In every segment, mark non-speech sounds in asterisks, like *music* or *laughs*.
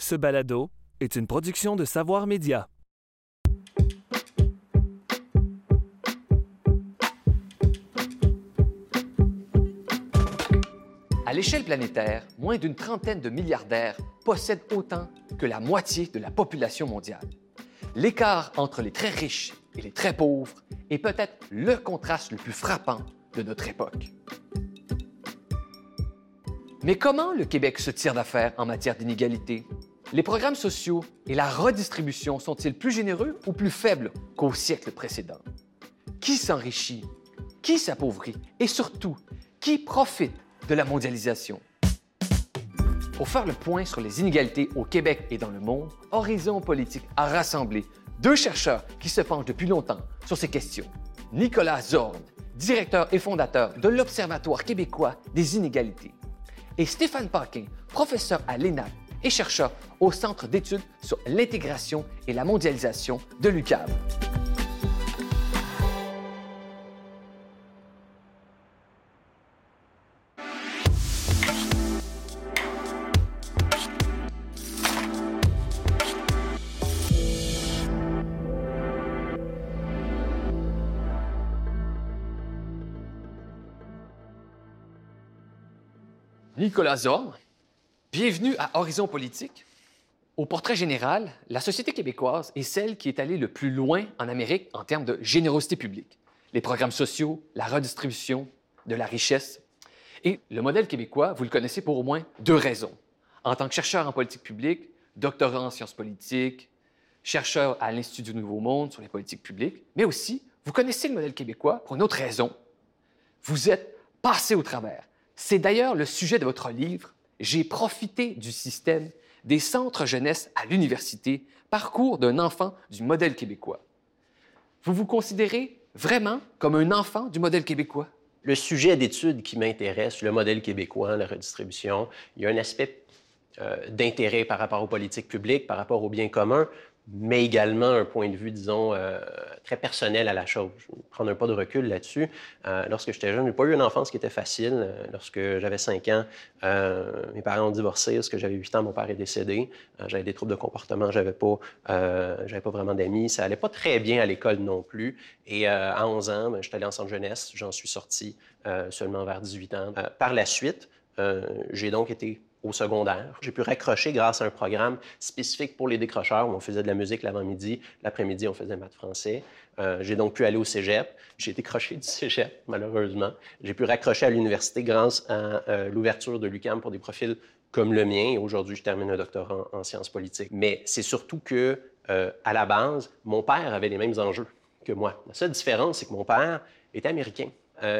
Ce balado est une production de Savoir Média. À l'échelle planétaire, moins d'une trentaine de milliardaires possèdent autant que la moitié de la population mondiale. L'écart entre les très riches et les très pauvres est peut-être le contraste le plus frappant de notre époque. Mais comment le Québec se tire d'affaire en matière d'inégalité? Les programmes sociaux et la redistribution sont-ils plus généreux ou plus faibles qu'au siècle précédent? Qui s'enrichit? Qui s'appauvrit? Et surtout, qui profite de la mondialisation? Pour faire le point sur les inégalités au Québec et dans le monde, Horizon Politique a rassemblé deux chercheurs qui se penchent depuis longtemps sur ces questions. Nicolas Zorn, directeur et fondateur de l'Observatoire québécois des inégalités, et Stéphane Paquin, professeur à l'ENAC et chercheur au Centre d'études sur l'intégration et la mondialisation de l'UQAM. Nicolas Zorn, bienvenue à Horizon Politique. Au portrait général, la société québécoise est celle qui est allée le plus loin en Amérique en termes de générosité publique. Les programmes sociaux, la redistribution de la richesse. Et le modèle québécois, vous le connaissez pour au moins deux raisons. En tant que chercheur en politique publique, doctorant en sciences politiques, chercheur à l'Institut du Nouveau Monde sur les politiques publiques, mais aussi, vous connaissez le modèle québécois pour une autre raison. Vous êtes passé au travers. C'est d'ailleurs le sujet de votre livre, J'ai profité du système des centres jeunesse à l'université, parcours d'un enfant du modèle québécois. Vous vous considérez vraiment comme un enfant du modèle québécois? Le sujet d'étude qui m'intéresse, le modèle québécois, la redistribution, il y a un aspect euh, d'intérêt par rapport aux politiques publiques, par rapport au bien commun, mais également un point de vue, disons, euh, très personnel à la chose. Je vais prendre un pas de recul là-dessus. Euh, lorsque j'étais jeune, je n'ai pas eu une enfance qui était facile. Euh, lorsque j'avais 5 ans, mes parents ont divorcé. Lorsque j'avais 8 ans, mon père est décédé. j'avais des troubles de comportement, j'avais pas, j'avais pas vraiment d'amis. Ça allait pas très bien à l'école non plus. Et à 11 ans, ben, j'étais allé en centre jeunesse. J'en suis sorti seulement vers 18 ans. par la suite, j'ai donc été au secondaire. J'ai pu raccrocher grâce à un programme spécifique pour les décrocheurs où on faisait de la musique l'avant-midi. L'après-midi, on faisait maths français. Euh, j'ai donc pu aller au cégep. J'ai été croché du *laughs* cégep, malheureusement. J'ai pu raccrocher à l'université grâce à euh, l'ouverture de l'UCAM pour des profils comme le mien. Aujourd'hui, je termine un doctorat en, sciences politiques. Mais c'est surtout que, euh, à la base, mon père avait les mêmes enjeux que moi. La seule différence, c'est que mon père était américain.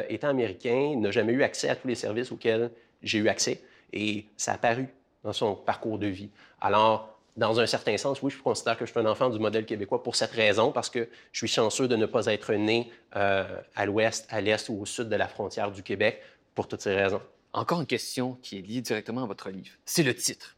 étant américain, n'a jamais eu accès à tous les services auxquels j'ai eu accès. Et ça a apparu dans son parcours de vie. Alors, dans un certain sens, oui, je considère que je suis un enfant du modèle québécois pour cette raison, parce que je suis chanceux de ne pas être né euh, à l'ouest, à l'est ou au sud de la frontière du Québec pour toutes ces raisons. Encore une question qui est liée directement à votre livre. C'est le titre.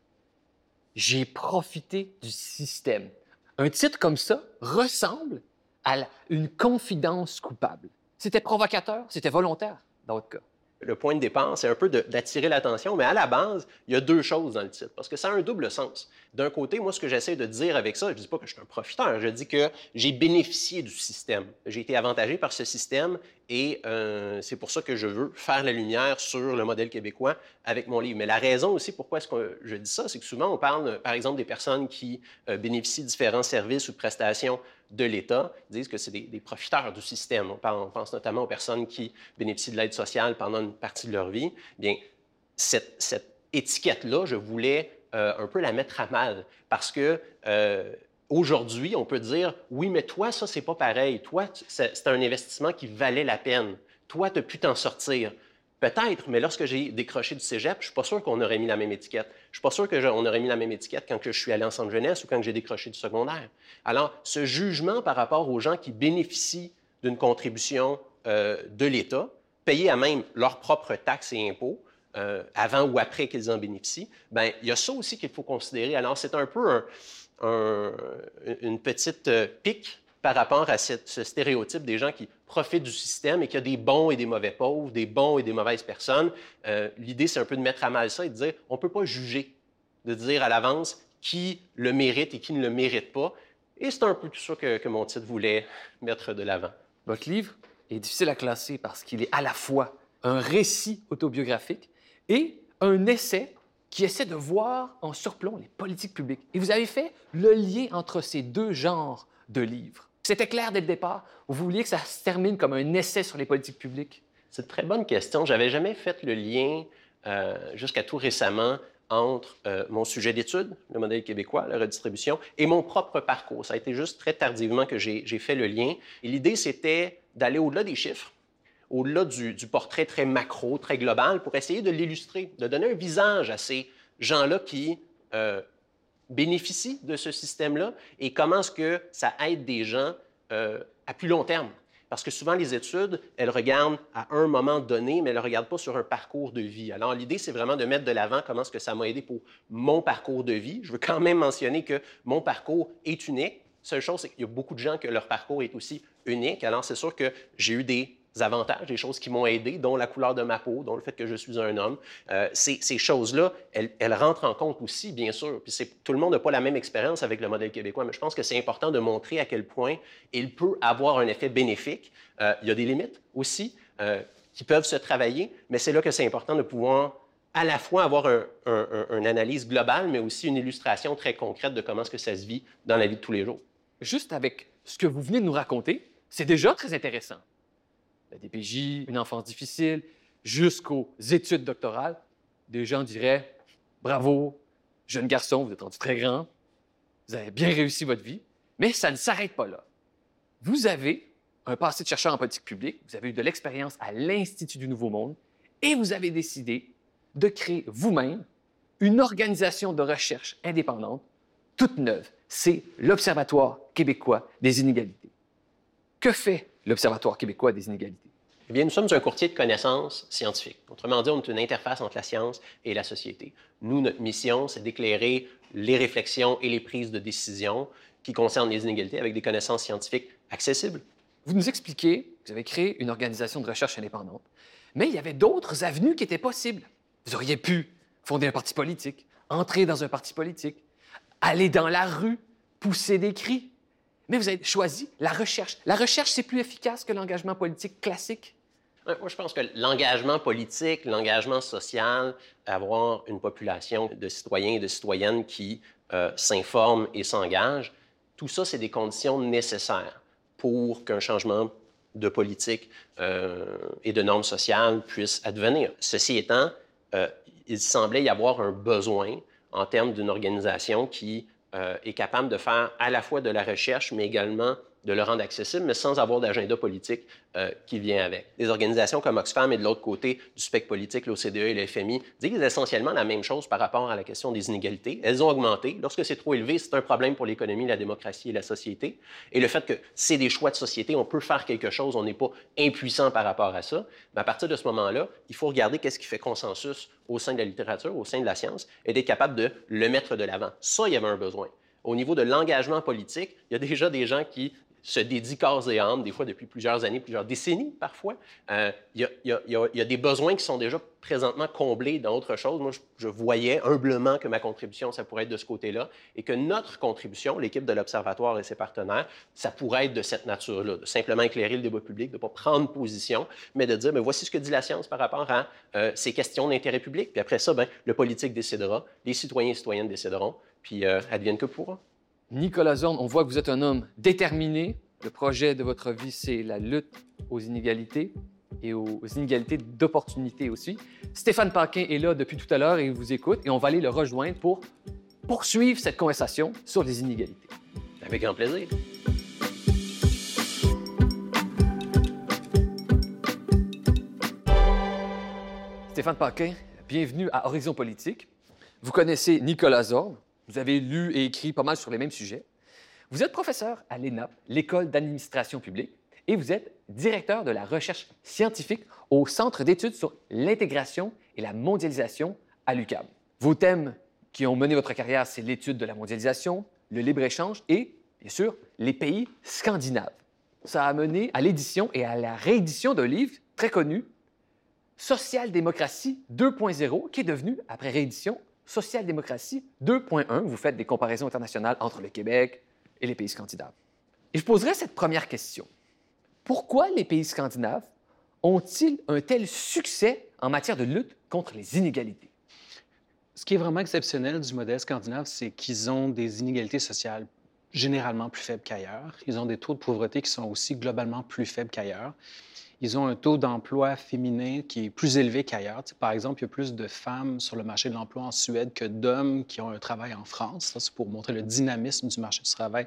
J'ai profité du système. Un titre comme ça ressemble à une confidence coupable. C'était provocateur, c'était volontaire dans votre cas le point de départ, c'est un peu d'attirer l'attention, mais à la base, il y a deux choses dans le titre, parce que ça a un double sens. D'un côté, moi, ce que j'essaie de dire avec ça, je ne dis pas que je suis un profiteur, je dis que j'ai bénéficié du système. J'ai été avantagé par ce système et euh, c'est pour ça que je veux faire la lumière sur le modèle québécois avec mon livre. Mais la raison aussi pourquoi est-ce que je dis ça, c'est que souvent, on parle, par exemple, des personnes qui euh, bénéficient de différents services ou prestations de l'État, disent que c'est des, profiteurs du système. On, pense notamment aux personnes qui bénéficient de l'aide sociale pendant une partie de leur vie. Bien, cette, cette étiquette-là, je voulais euh, un peu la mettre à mal parce que Aujourd'hui, on peut dire, oui, mais toi, ça, c'est pas pareil. Toi, c'est un investissement qui valait la peine. Toi, tu as pu t'en sortir. Peut-être, mais lorsque j'ai décroché du cégep, je suis pas sûr qu'on aurait mis la même étiquette. Je suis pas sûr qu'on aurait mis la même étiquette quand je suis allé en centre jeunesse ou quand j'ai décroché du secondaire. Alors, ce jugement par rapport aux gens qui bénéficient d'une contribution euh, de l'État, payés à même leurs propres taxes et impôts, euh, avant ou après qu'ils en bénéficient, ben il y a ça aussi qu'il faut considérer. Alors, c'est un peu un, une petite euh, pique par rapport à ce stéréotype des gens qui profitent du système et qu'il y a des bons et des mauvais pauvres, des bons et des mauvaises personnes. Euh, l'idée, c'est un peu de mettre à mal ça et de dire on ne peut pas juger, de dire à l'avance qui le mérite et qui ne le mérite pas. Et c'est un peu tout ça que, que mon titre voulait mettre de l'avant. Votre livre est difficile à classer parce qu'il est à la fois un récit autobiographique et un essai qui essaie de voir en surplomb les politiques publiques. Et vous avez fait le lien entre ces deux genres de livres. C'était clair dès le départ. Vous vouliez que ça se termine comme un essai sur les politiques publiques? C'est une très bonne question. J'avais jamais fait le lien euh, jusqu'à tout récemment entre euh, mon sujet d'étude, le modèle québécois, la redistribution, et mon propre parcours. Ça a été juste très tardivement que j'ai fait le lien. Et l'idée, c'était d'aller au-delà des chiffres, au-delà du, portrait très macro, très global, pour essayer de l'illustrer, de donner un visage à ces gens-là qui euh, bénéficient de ce système-là et comment est-ce que ça aide des gens euh, à plus long terme. Parce que souvent, les études, elles regardent à un moment donné, mais elles ne regardent pas sur un parcours de vie. Alors, l'idée, c'est vraiment de mettre de l'avant comment est-ce que ça m'a aidé pour mon parcours de vie. Je veux quand même mentionner que mon parcours est unique. Seule chose, c'est qu'il y a beaucoup de gens que leur parcours est aussi unique. Alors, c'est sûr que j'ai eu des avantages, des choses qui m'ont aidé, dont la couleur de ma peau, dont le fait que je suis un homme. Euh, ces, choses-là, elles, rentrent en compte aussi, bien sûr. Puis tout le monde n'a pas la même expérience avec le modèle québécois, mais je pense que c'est important de montrer à quel point il peut avoir un effet bénéfique. Euh, il y a des limites aussi euh, qui peuvent se travailler, mais c'est là que c'est important de pouvoir à la fois avoir un, un, une analyse globale, mais aussi une illustration très concrète de comment est-ce que ça se vit dans la vie de tous les jours. Juste avec ce que vous venez de nous raconter, c'est déjà très intéressant la DPJ, une enfance difficile, jusqu'aux études doctorales, des gens diraient Bravo, jeune garçon, vous êtes rendu très grand, vous avez bien réussi votre vie, mais ça ne s'arrête pas là. Vous avez un passé de chercheur en politique publique, vous avez eu de l'expérience à l'Institut du Nouveau Monde et vous avez décidé de créer vous-même une organisation de recherche indépendante, toute neuve. C'est l'Observatoire québécois des inégalités. Que fait l'Observatoire québécois des inégalités? Eh bien, nous sommes un courtier de connaissances scientifiques. Autrement dit, on est une interface entre la science et la société. Nous, notre mission, c'est d'éclairer les réflexions et les prises de décision qui concernent les inégalités avec des connaissances scientifiques accessibles. Vous nous expliquez que vous avez créé une organisation de recherche indépendante, mais il y avait d'autres avenues qui étaient possibles. Vous auriez pu fonder un parti politique, entrer dans un parti politique, aller dans la rue, pousser des cris, mais vous avez choisi la recherche. La recherche, c'est plus efficace que l'engagement politique classique. Moi, je pense que l'engagement politique, l'engagement social, avoir une population de citoyens et de citoyennes qui euh, s'informent et s'engagent, tout ça, c'est des conditions nécessaires pour qu'un changement de politique euh, et de normes sociales puisse advenir. Ceci étant, euh, il semblait y avoir un besoin en termes d'une organisation qui euh, est capable de faire à la fois de la recherche, mais également de le rendre accessible, mais sans avoir d'agenda politique euh, qui vient avec. Des organisations comme Oxfam et de l'autre côté du spectre politique, l'OCDE et le FMI, disent essentiellement la même chose par rapport à la question des inégalités. Elles ont augmenté. Lorsque c'est trop élevé, c'est un problème pour l'économie, la démocratie et la société. Et le fait que c'est des choix de société, on peut faire quelque chose, on n'est pas impuissant par rapport à ça. Mais à partir de ce moment-là, il faut regarder qu'est-ce qui fait consensus au sein de la littérature, au sein de la science, et d'être capable de le mettre de l'avant. Ça, il y avait un besoin au niveau de l'engagement politique, il y a déjà des gens qui se dédient corps et âme, des fois depuis plusieurs années, plusieurs décennies parfois. Euh, il, il, y a, des besoins qui sont déjà présentement comblés dans autre chose. Moi, je, voyais humblement que ma contribution, ça pourrait être de ce côté-là, et que notre contribution, l'équipe de l'Observatoire et ses partenaires, ça pourrait être de cette nature-là, de simplement éclairer le débat public, de ne pas prendre position, mais de dire, mais voici ce que dit la science par rapport à euh, ces questions d'intérêt public. Puis après ça, ben, le politique décidera, les citoyens et citoyennes décideront, puis euh, advienne que pourra. Nicolas Zorn, on voit que vous êtes un homme déterminé. Le projet de votre vie, c'est la lutte aux inégalités et aux inégalités d'opportunités aussi. Stéphane Paquin est là depuis tout à l'heure et il vous écoute et on va aller le rejoindre pour poursuivre cette conversation sur les inégalités. Avec grand plaisir. Stéphane Paquin, bienvenue à Horizon Politique. Vous connaissez Nicolas Zorn, vous avez lu et écrit pas mal sur les mêmes sujets. Vous êtes professeur à l'ENAP, l'École d'administration publique, et vous êtes directeur de la recherche scientifique au Centre d'études sur l'intégration et la mondialisation à l'UQAM. Vos thèmes qui ont mené votre carrière, c'est l'étude de la mondialisation, le libre-échange et, bien sûr, les pays scandinaves. Ça a mené à l'édition et à la réédition d'un livre très connu, Social-démocratie 2.0, qui est devenu, après réédition, Social-démocratie 2.1, vous faites des comparaisons internationales entre le Québec et les pays scandinaves. Et je poserai cette première question. Pourquoi les pays scandinaves ont-ils un tel succès en matière de lutte contre les inégalités? Ce qui est vraiment exceptionnel du modèle scandinave, c'est qu'ils ont des inégalités sociales généralement plus faibles qu'ailleurs. Ils ont des taux de pauvreté qui sont aussi globalement plus faibles qu'ailleurs. Ils ont un taux d'emploi féminin qui est plus élevé qu'ailleurs. par exemple, il y a plus de femmes sur le marché de l'emploi en Suède que d'hommes qui ont un travail en France. c'est pour montrer le dynamisme du marché du travail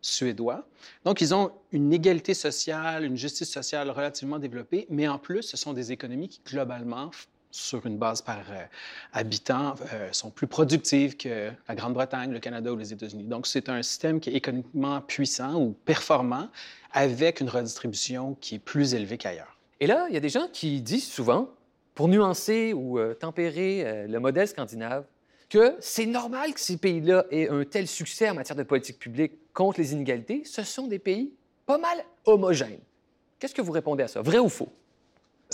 suédois. Donc, ils ont une égalité sociale, une justice sociale relativement développée, mais en plus, ce sont des économies qui, globalement, sur une base par euh, habitant, euh, sont plus productives que la Grande-Bretagne, le Canada ou les États-Unis. Donc, c'est un système qui est économiquement puissant ou performant avec une redistribution qui est plus élevée qu'ailleurs. Et là, il y a des gens qui disent souvent, pour nuancer ou euh, tempérer le modèle scandinave, que c'est normal que ces pays-là aient un tel succès en matière de politique publique contre les inégalités. Ce sont des pays pas mal homogènes. Qu'est-ce que vous répondez à ça? Vrai ou faux?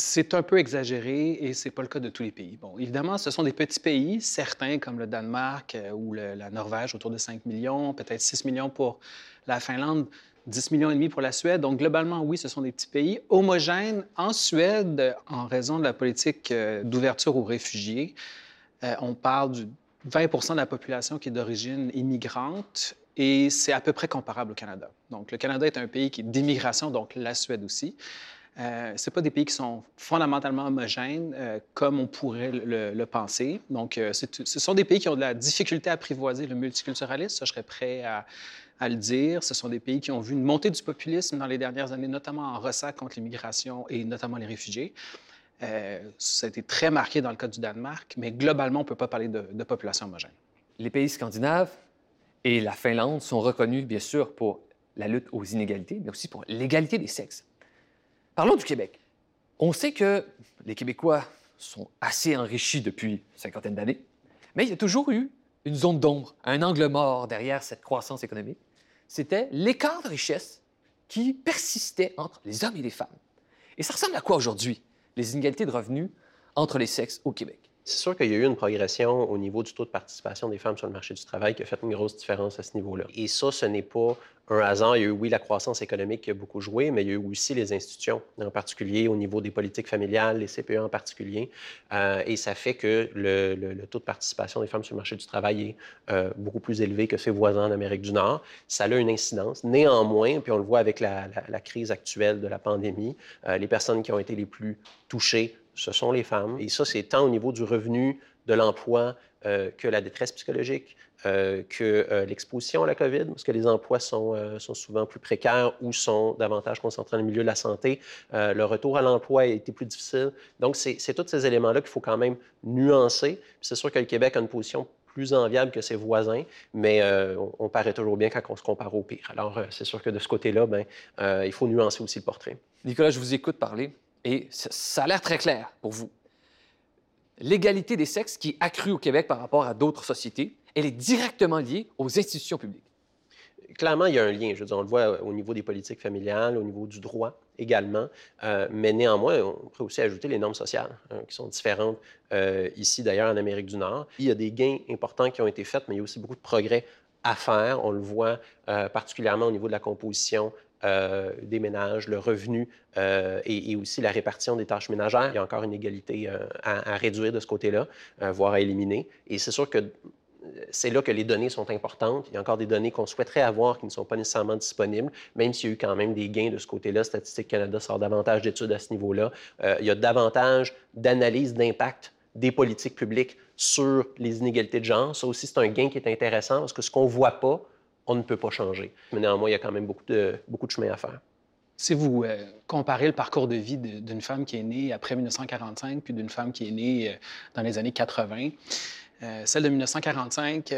C'est un peu exagéré et c'est pas le cas de tous les pays. Bon, évidemment, ce sont des petits pays, certains comme le Danemark euh, ou la Norvège, autour de 5 millions, peut-être 6 millions pour la Finlande, 10 millions et demi pour la Suède. Donc, globalement, oui, ce sont des petits pays homogènes. En Suède, en raison de la politique euh, d'ouverture aux réfugiés, euh, on parle du 20% de la population qui est d'origine immigrante et c'est à peu près comparable au Canada. Donc, le Canada est un pays qui est d'immigration, donc la Suède aussi. Euh, ce pas des pays qui sont fondamentalement homogènes euh, comme on pourrait le, penser. Donc, euh, ce sont des pays qui ont de la difficulté à apprivoiser le multiculturalisme, je serais prêt à, à, le dire. Ce sont des pays qui ont vu une montée du populisme dans les dernières années, notamment en ressac contre l'immigration et notamment les réfugiés. Euh, ça a été très marqué dans le cas du Danemark, mais globalement, on ne peut pas parler de, population homogène. Les pays scandinaves et la Finlande sont reconnus, bien sûr, pour la lutte aux inégalités, mais aussi pour l'égalité des sexes. Parlons du Québec. On sait que les Québécois sont assez enrichis depuis cinquantaine d'années, mais il y a toujours eu une zone d'ombre, un angle mort derrière cette croissance économique. C'était l'écart de richesse qui persistait entre les hommes et les femmes. Et ça ressemble à quoi aujourd'hui? les inégalités de revenus entre les sexes au Québec? C'est sûr qu'il y a eu une progression au niveau du taux de participation des femmes sur le marché du travail qui a fait une grosse différence à ce niveau-là. Et ça, ce n'est pas un hasard. Il y a eu, oui, la croissance économique qui a beaucoup joué, mais il y a eu aussi les institutions, en particulier au niveau des politiques familiales, les CPE en particulier. Euh, et ça fait que le, taux de participation des femmes sur le marché du travail est euh, beaucoup plus élevé que ses voisins en Amérique du Nord. Ça a une incidence. Néanmoins, puis on le voit avec la, crise actuelle de la pandémie, euh, les personnes qui ont été les plus touchées ce sont les femmes. Et ça, c'est tant au niveau du revenu, de l'emploi, que la détresse psychologique, euh, que euh, l'exposition à la COVID, parce que les emplois sont, sont, souvent plus précaires ou sont davantage concentrés dans le milieu de la santé. le retour à l'emploi a été plus difficile. Donc, c'est tous ces éléments-là qu'il faut quand même nuancer. C'est sûr que le Québec a une position plus enviable que ses voisins, mais on, paraît toujours bien quand on se compare au pire. Alors, c'est sûr que de ce côté-là, ben, il faut nuancer aussi le portrait. Nicolas, je vous écoute parler. Et ça a l'air très clair pour vous. L'égalité des sexes qui est accrue au Québec par rapport à d'autres sociétés, elle est directement liée aux institutions publiques. Clairement, il y a un lien. Je veux dire, on le voit au niveau des politiques familiales, au niveau du droit également. Euh, mais néanmoins, on pourrait aussi ajouter les normes sociales, hein, qui sont différentes euh, ici, d'ailleurs, en Amérique du Nord. Il y a des gains importants qui ont été faits, mais il y a aussi beaucoup de progrès à faire. On le voit euh, particulièrement au niveau de la composition euh, des ménages, le revenu euh, et, aussi la répartition des tâches ménagères. Il y a encore une égalité euh, à, réduire de ce côté-là, voire à éliminer. Et c'est sûr que c'est là que les données sont importantes. Il y a encore des données qu'on souhaiterait avoir qui ne sont pas nécessairement disponibles, même s'il y a eu quand même des gains de ce côté-là. Statistique Canada sort davantage d'études à ce niveau-là. il y a davantage d'analyses d'impact des politiques publiques sur les inégalités de genre. Ça aussi, c'est un gain qui est intéressant parce que ce qu'on ne voit pas, on ne peut pas changer. Mais néanmoins, il y a quand même beaucoup de, beaucoup de chemin à faire. Si vous euh, comparez le parcours de vie d'une femme qui est née après 1945 puis d'une femme qui est née euh, dans les années 80, euh, celle de 1945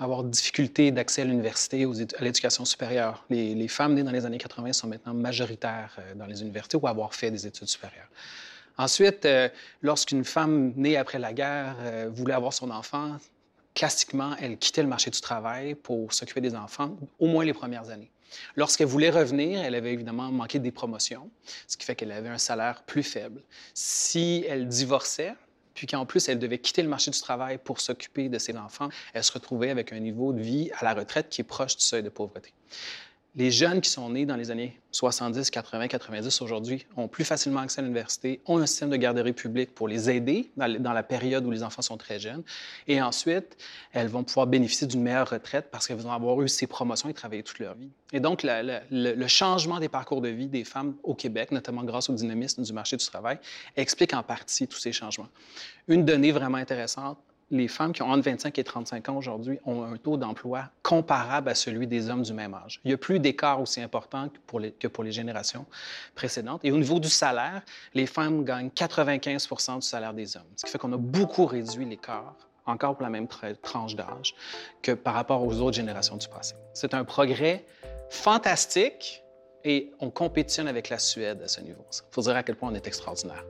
avoir difficulté d'accès à l'université, à l'éducation supérieure. Les, les, femmes nées dans les années 80 sont maintenant majoritaires dans les universités ou avoir fait des études supérieures. Ensuite, lorsqu'une femme née après la guerre voulait avoir son enfant, classiquement, elle quittait le marché du travail pour s'occuper des enfants, au moins les premières années. Lorsqu'elle voulait revenir, elle avait évidemment manqué des promotions, ce qui fait qu'elle avait un salaire plus faible. Si elle divorçait, puis qu'en plus, elle devait quitter le marché du travail pour s'occuper de ses enfants, elle se retrouvait avec un niveau de vie à la retraite qui est proche du seuil de pauvreté. Les jeunes qui sont nés dans les années 70, 80, 90 aujourd'hui ont plus facilement accès à l'université, ont un système de garderie publique pour les aider dans la période où les enfants sont très jeunes. Et ensuite, elles vont pouvoir bénéficier d'une meilleure retraite parce qu'elles vont avoir eu ces promotions et travaillé toute leur vie. Et donc, le changement des parcours de vie des femmes au Québec, notamment grâce au dynamisme du marché du travail, explique en partie tous ces changements. Une donnée vraiment intéressante, les femmes qui ont entre 25 et 35 ans aujourd'hui ont un taux d'emploi comparable à celui des hommes du même âge. Il n'y a plus d'écart aussi important que pour, les, générations précédentes. Et au niveau du salaire, les femmes gagnent 95 du salaire des hommes, ce qui fait qu'on a beaucoup réduit l'écart encore pour la même tranche d'âge que par rapport aux autres générations du passé. C'est un progrès fantastique et on compétitionne avec la Suède à ce niveau. Il faut dire à quel point on est extraordinaire.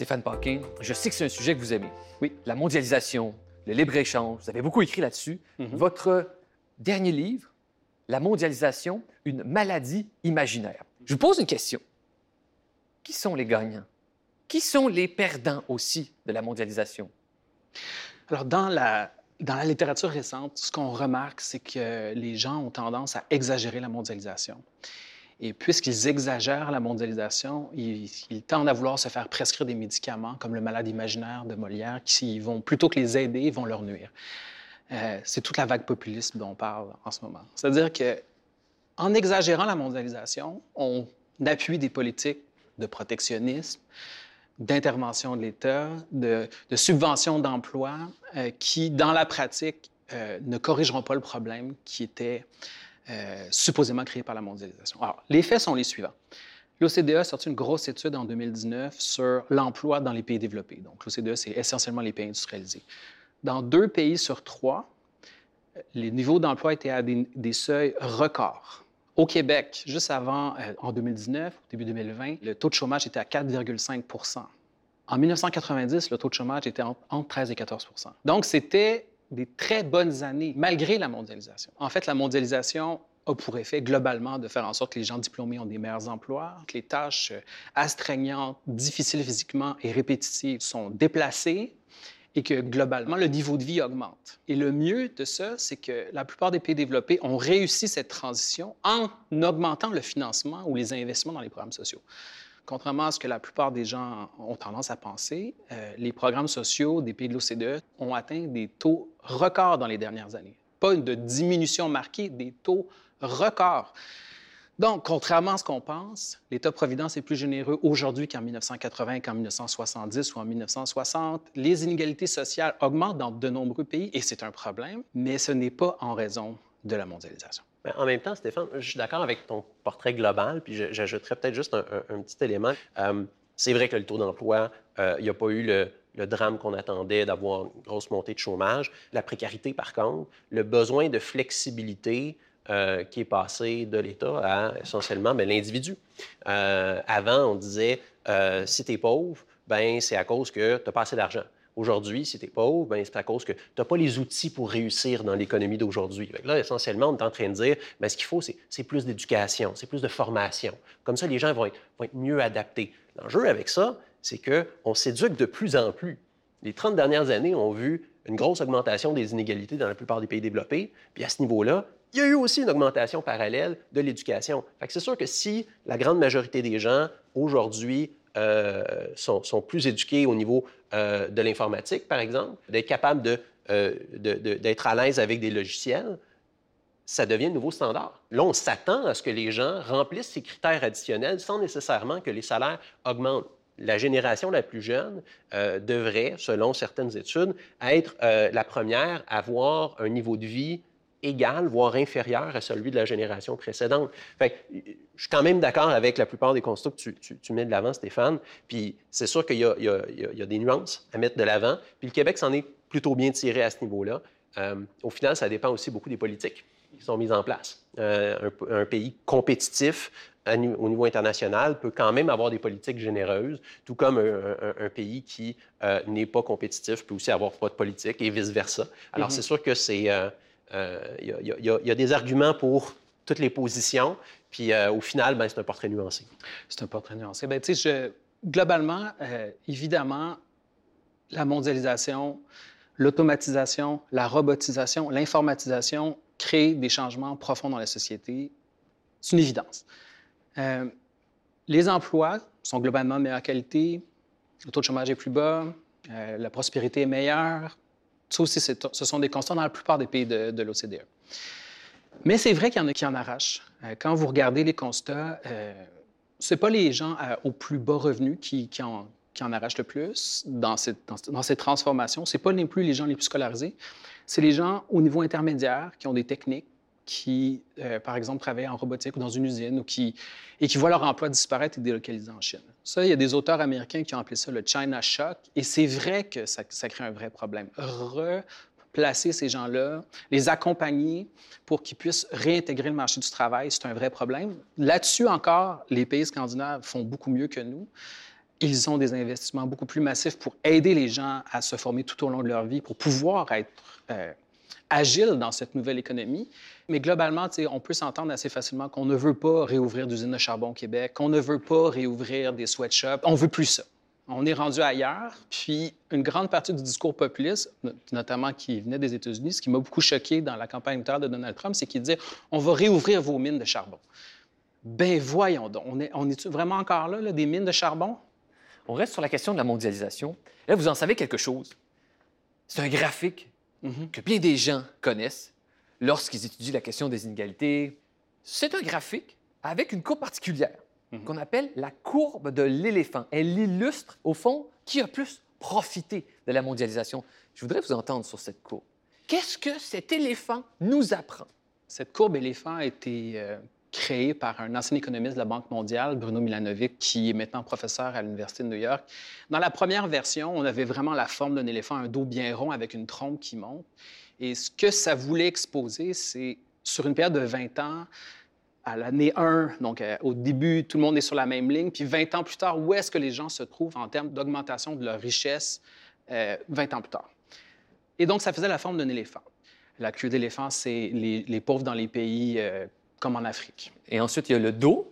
Stéphane Paquin, je sais que c'est un sujet que vous aimez. Oui. La mondialisation, le libre-échange, vous avez beaucoup écrit là-dessus. Mhm. Votre dernier livre, La mondialisation, une maladie imaginaire. Je vous pose une question. Qui sont les gagnants? Qui sont les perdants aussi de la mondialisation? Alors, dans la, dans la littérature récente, ce qu'on remarque, c'est que les gens ont tendance à exagérer la mondialisation. Et puisqu'ils exagèrent la mondialisation, ils, tendent à vouloir se faire prescrire des médicaments comme le malade imaginaire de Molière, qui vont, plutôt que les aider, vont leur nuire. Euh, c'est toute la vague populiste dont on parle en ce moment. C'est-à-dire que en exagérant la mondialisation, on appuie des politiques de protectionnisme, d'intervention de l'État, de, subvention d'emploi, euh, qui, dans la pratique, euh, ne corrigeront pas le problème qui était euh, supposément créé par la mondialisation. Alors, les faits sont les suivants. L'OCDE a sorti une grosse étude en 2019 sur l'emploi dans les pays développés. Donc, l'OCDE, c'est essentiellement les pays industrialisés. Dans deux pays sur trois, les niveaux d'emploi étaient à des, seuils records. Au Québec, juste avant, euh, en 2019, au début 2020, le taux de chômage était à 4,5% En 1990, le taux de chômage était entre 13 et 14% Donc, c'était des très bonnes années, malgré la mondialisation. En fait, la mondialisation a pour effet globalement de faire en sorte que les gens diplômés ont des meilleurs emplois, que les tâches euh, astreignantes, difficiles physiquement et répétitives sont déplacées et que globalement, le niveau de vie augmente. Et le mieux de ça, c'est que la plupart des pays développés ont réussi cette transition en augmentant le financement ou les investissements dans les programmes sociaux. Contrairement à ce que la plupart des gens ont tendance à penser, euh, les programmes sociaux des pays de l'OCDE ont atteint des taux records dans les dernières années. Pas de diminution marquée, des taux records. Donc, contrairement à ce qu'on pense, l'État-providence est plus généreux aujourd'hui qu'en 1980, qu'en 1970 ou en 1960. Les inégalités sociales augmentent dans de nombreux pays et c'est un problème, mais ce n'est pas en raison de la mondialisation. Ben, en même temps, Stéphane, je suis d'accord avec ton portrait global, puis j'ajouterais peut-être juste un, petit élément. Euh, c'est vrai que le taux d'emploi, euh, il n'y a pas eu le, drame qu'on attendait d'avoir une grosse montée de chômage. La précarité, par contre, le besoin de flexibilité euh, qui est passé de l'État à essentiellement ben, l'individu. avant, on disait, si tu es pauvre, ben, c'est à cause que tu n'as pas assez d'argent. Aujourd'hui, si tu es pauvre, ben, c'est à cause que tu n'as pas les outils pour réussir dans l'économie d'aujourd'hui. Là, essentiellement, on est en train de dire, ben, ce qu'il faut, c'est plus d'éducation, c'est plus de formation. Comme ça, les gens vont être, mieux adaptés. L'enjeu avec ça, c'est qu'on s'éduque de plus en plus. Les 30 dernières années ont vu une grosse augmentation des inégalités dans la plupart des pays développés. Puis à ce niveau-là, il y a eu aussi une augmentation parallèle de l'éducation. C'est sûr que si la grande majorité des gens aujourd'hui euh, sont, plus éduqués au niveau euh, de l'informatique, par exemple, d'être capables euh, d'être à l'aise avec des logiciels, ça devient un nouveau standard. Là, on s'attend à ce que les gens remplissent ces critères additionnels sans nécessairement que les salaires augmentent. La génération la plus jeune devrait, selon certaines études, être la première à avoir un niveau de vie égal, voire inférieur à celui de la génération précédente. Fait je suis quand même d'accord avec la plupart des constats que tu, mets de l'avant, Stéphane. Puis c'est sûr qu'il y, a des nuances à mettre de l'avant. Puis le Québec s'en est plutôt bien tiré à ce niveau-là. Euh, au final, ça dépend aussi beaucoup des politiques qui sont mises en place. Euh, un, pays compétitif au niveau international peut quand même avoir des politiques généreuses, tout comme un, pays qui euh, n'est pas compétitif peut aussi avoir pas de politique et vice-versa. Alors, mm-hmm. c'est sûr que c'est il euh, y, a des arguments pour toutes les positions. Puis euh, au final, ben, c'est un portrait nuancé. C'est un portrait nuancé. Sais, je- globalement, euh, évidemment, la mondialisation, l'automatisation, la robotisation, l'informatisation créent des changements profonds dans la société. C'est une évidence. Les emplois sont globalement de meilleure qualité, le taux de chômage est plus bas, la prospérité est meilleure. Ça aussi, ce sont des constants dans la plupart des pays de, de l'OCDE. Mais c'est vrai qu'il y en a qui en arrachent. Euh, quand vous regardez les constats, euh, ce pas les gens euh, aux plus bas revenus qui, en, arrachent le plus dans cette, dans, dans cette transformation. Ce pas non plus les gens les plus scolarisés. C'est les gens au niveau intermédiaire qui ont des techniques, qui, euh, par exemple, travaillent en robotique ou dans une usine ou qui, et qui voient leur emploi disparaître et délocaliser en Chine. Ça, il y a des auteurs américains qui ont appelé ça le China Shock. Et c'est vrai que ça, crée un vrai problème. Replacer ces gens-là, les accompagner pour qu'ils puissent réintégrer le marché du travail, c'est un vrai problème. Là-dessus encore, les pays scandinaves font beaucoup mieux que nous. Ils ont des investissements beaucoup plus massifs pour aider les gens à se former tout au long de leur vie, pour pouvoir être euh, agiles dans cette nouvelle économie. Mais globalement, on peut s'entendre assez facilement qu'on ne veut pas réouvrir d'usines de charbon au Québec, qu'on ne veut pas réouvrir des sweatshops. On veut plus ça. On est rendu ailleurs. Puis une grande partie du discours populiste, no- notamment qui venait des États-Unis, ce qui m'a beaucoup choqué dans la campagne électorale de Donald Trump, c'est qu'il disait on va réouvrir vos mines de charbon. Ben voyons donc, on est, on est vraiment encore là, là, des mines de charbon? On reste sur la question de la mondialisation. Là, vous en savez quelque chose. C'est un graphique Mhm. que bien des gens connaissent lorsqu'ils étudient la question des inégalités. C'est un graphique avec une courbe particulière Mhm. qu'on appelle la courbe de l'éléphant. Elle illustre, au fond, qui a plus profité de la mondialisation. Je voudrais vous entendre sur cette courbe. Qu'est-ce que cet éléphant nous apprend? Cette courbe éléphant a été euh, créée par un ancien économiste de la Banque mondiale, Bruno Milanovic, qui est maintenant professeur à l'Université de New York. Dans la première version, on avait vraiment la forme d'un éléphant, un dos bien rond avec une trompe qui monte. Et ce que ça voulait exposer, c'est sur une période de 20 ans, à l'année 1, donc euh, au début, tout le monde est sur la même ligne, puis 20 ans plus tard, où est-ce que les gens se trouvent en termes d'augmentation de leur richesse euh, 20 ans plus tard? Et donc, ça faisait la forme d'un éléphant. La queue d'éléphant, c'est les, les pauvres dans les pays euh, comme en Afrique. Et ensuite, il y a le dos.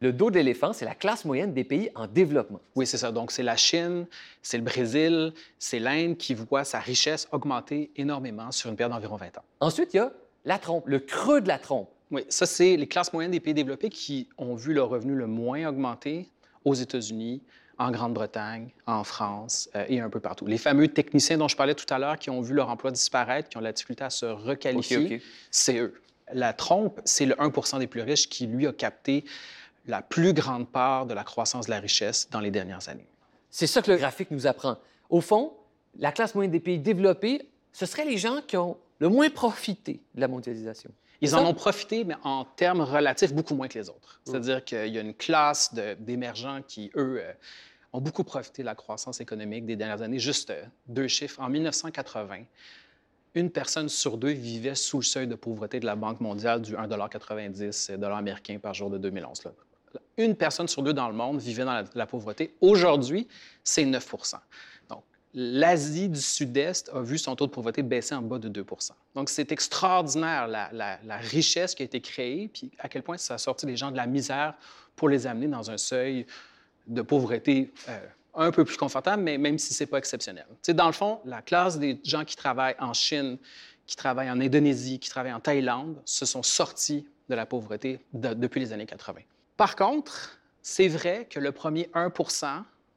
Le dos de l'éléphant, c'est la classe moyenne des pays en développement. Oui, c'est ça. Donc, c'est la Chine, c'est le Brésil, c'est l'Inde qui voit sa richesse augmenter énormément sur une période d'environ 20 ans. Ensuite, il y a la trompe, le creux de la trompe. Oui, ça, c'est les classes moyennes des pays développés qui ont vu leur revenu le moins augmenter aux États-Unis, en Grande-Bretagne, en France euh, et un peu partout. Les fameux techniciens dont je parlais tout à l'heure qui ont vu leur emploi disparaître, qui ont la difficulté à se requalifier, c'est eux. La trompe, c'est le 1 des plus riches qui, lui, a capté la plus grande part de la croissance de la richesse dans les dernières années. C'est ça que le graphique nous apprend. Au fond, la classe moyenne des pays développés, ce seraient les gens qui ont le moins profité de la mondialisation. Ils en ont profité, mais en termes relatifs, beaucoup moins que les autres. C'est-à-dire qu'il y a une classe d'émergents qui, eux, euh, ont beaucoup profité de la croissance économique des dernières années. Juste euh, deux chiffres. En 1980, une personne sur deux vivait sous le seuil de pauvreté de la Banque mondiale du 1,90 dollar américain par jour de 2011. là. Une personne sur deux dans le monde vivait dans la, pauvreté. Aujourd'hui, c'est 9% Donc, l'Asie du Sud-Est a vu son taux de pauvreté baisser en bas de 2% Donc, c'est extraordinaire la, richesse qui a été créée, puis à quel point ça a sorti les gens de la misère pour les amener dans un seuil de pauvreté euh, un peu plus confortable, mais même si c'est pas exceptionnel. Tu sais, dans le fond, la classe des gens qui travaillent en Chine, qui travaillent en Indonésie, qui travaillent en Thaïlande, se sont sortis de la pauvreté de- depuis les années 80. Par contre, c'est vrai que le premier 1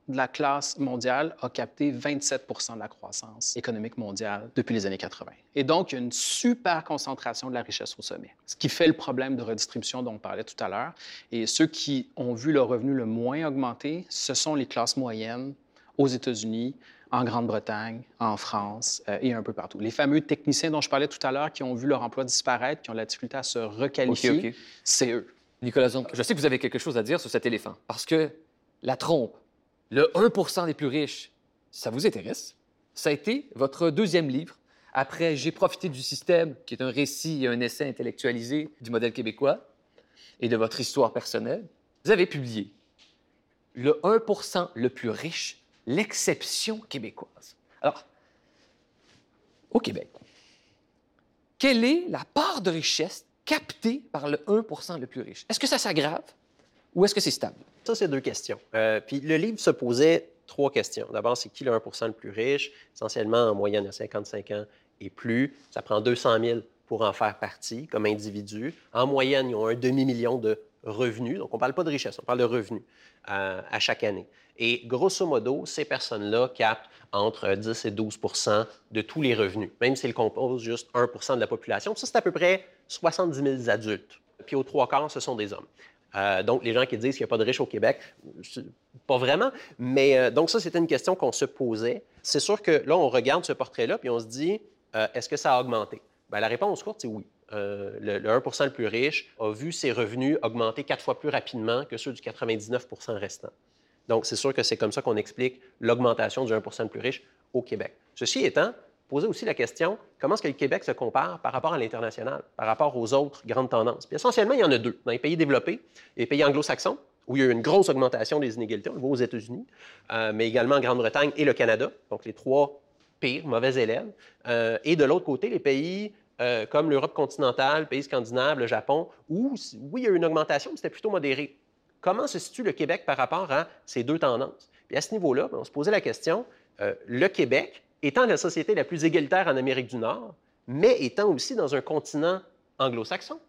de la classe mondiale a capté 27% de la croissance économique mondiale depuis les années 80. Et donc, il y a une super concentration de la richesse au sommet, ce qui fait le problème de redistribution dont on parlait tout à l'heure. Et ceux qui ont vu leur revenu le moins augmenter, ce sont les classes moyennes aux États-Unis, en Grande-Bretagne, en France euh, et un peu partout. Les fameux techniciens dont je parlais tout à l'heure qui ont vu leur emploi disparaître, qui ont la difficulté à se requalifier, c'est eux. Nicolas Zon, je sais que vous avez quelque chose à dire sur cet éléphant, parce que la trompe, le 1% des plus riches, ça vous intéresse? Ça a été votre deuxième livre, après J'ai profité du système, qui est un récit et un essai intellectualisé du modèle québécois et de votre histoire personnelle. Vous avez publié Le 1% le plus riche, l'exception québécoise. Alors, au Québec, quelle est la part de richesse capté par le 1 le plus riche. Est-ce que ça s'aggrave ou est-ce que c'est stable? Ça, c'est deux questions. Euh, puis le livre se posait trois questions. D'abord, c'est qui le 1% le plus riche? Essentiellement, en moyenne, à 55 ans et plus. Ça prend 200 000 pour en faire partie comme individu. En moyenne, ils ont un demi-million de revenus. Donc, on ne parle pas de richesse, on parle de revenus à chaque année. Et grosso modo, ces personnes-là captent entre 10 et 12 de tous les revenus, même s'ils composent juste 1 de la population. Ça, c'est à peu près 70 000 adultes. Puis aux trois quarts, ce sont des hommes. Euh, donc, les gens qui disent qu'il n'y a pas de riches au Québec, pas vraiment. Mais euh, donc, ça, c'était une question qu'on se posait. C'est sûr que là, on regarde ce portrait-là, puis on se dit, euh, est-ce que ça a augmenté? Bien, la réponse courte, c'est oui. Le, 1% le plus riche a vu ses revenus augmenter quatre fois plus rapidement que ceux du 99% restant. Donc, c'est sûr que c'est comme ça qu'on explique l'augmentation du 1% le plus riche au Québec. Ceci étant, poser aussi la question comment est-ce que le Québec se compare par rapport à l'international, par rapport aux autres grandes tendances? Essentiellement, il y en a deux. Dans les pays développés, les pays anglo-saxons, où il y a eu une grosse augmentation des inégalités, on le voit aux États-Unis, euh, mais également en Grande-Bretagne et le Canada, donc les trois pires, mauvais élèves. Euh, et de l'autre côté, les pays euh, comme l'Europe continentale, pays scandinaves, le Japon, où, oui, il y a eu une augmentation, mais c'était plutôt modéré. Comment se situe le Québec par rapport à ces deux tendances? Puis à ce niveau-là, ben, on se posait la question, euh, le Québec, étant la société la plus égalitaire en Amérique du Nord, mais étant aussi dans un continent anglo-saxon,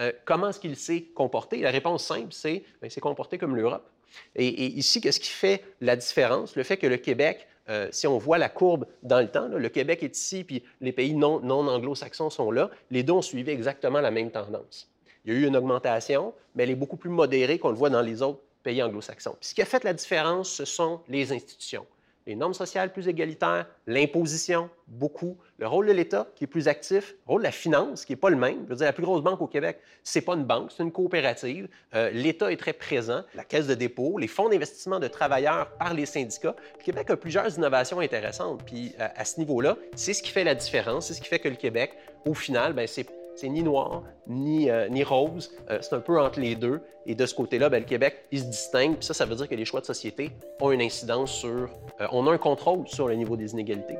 euh, comment est-ce qu'il s'est comporté? La réponse simple, c'est ben, s'est comporté comme l'Europe. Et, ici, qu'est-ce qui fait la différence? Le fait que le Québec, euh, si on voit la courbe dans le temps, le Québec est ici, puis les pays non, non anglo-saxons sont là, les deux ont suivi exactement la même tendance. Il y a eu une augmentation, mais elle est beaucoup plus modérée qu'on le voit dans les autres pays anglo-saxons. ce qui a fait la différence, ce sont les institutions. Les normes sociales plus égalitaires, l'imposition, beaucoup, le rôle de l'État qui est plus actif, le rôle de la finance qui n'est pas le même. Je veux dire, la plus grosse banque au Québec, ce n'est pas une banque, c'est une coopérative. Euh, L'État est très présent, la caisse de dépôt, les fonds d'investissement de travailleurs par les syndicats. Le Québec a plusieurs innovations intéressantes. Puis à, à ce niveau-là, c'est ce qui fait la différence, c'est ce qui fait que le Québec, au final, ben, c'est c'est ni noir, ni, euh, ni rose. Euh, c'est un peu entre les deux. Et de ce côté-là, ben, le Québec, il se distingue. Puis ça, ça veut dire que les choix de société ont une incidence sur... Euh, on a un contrôle sur le niveau des inégalités.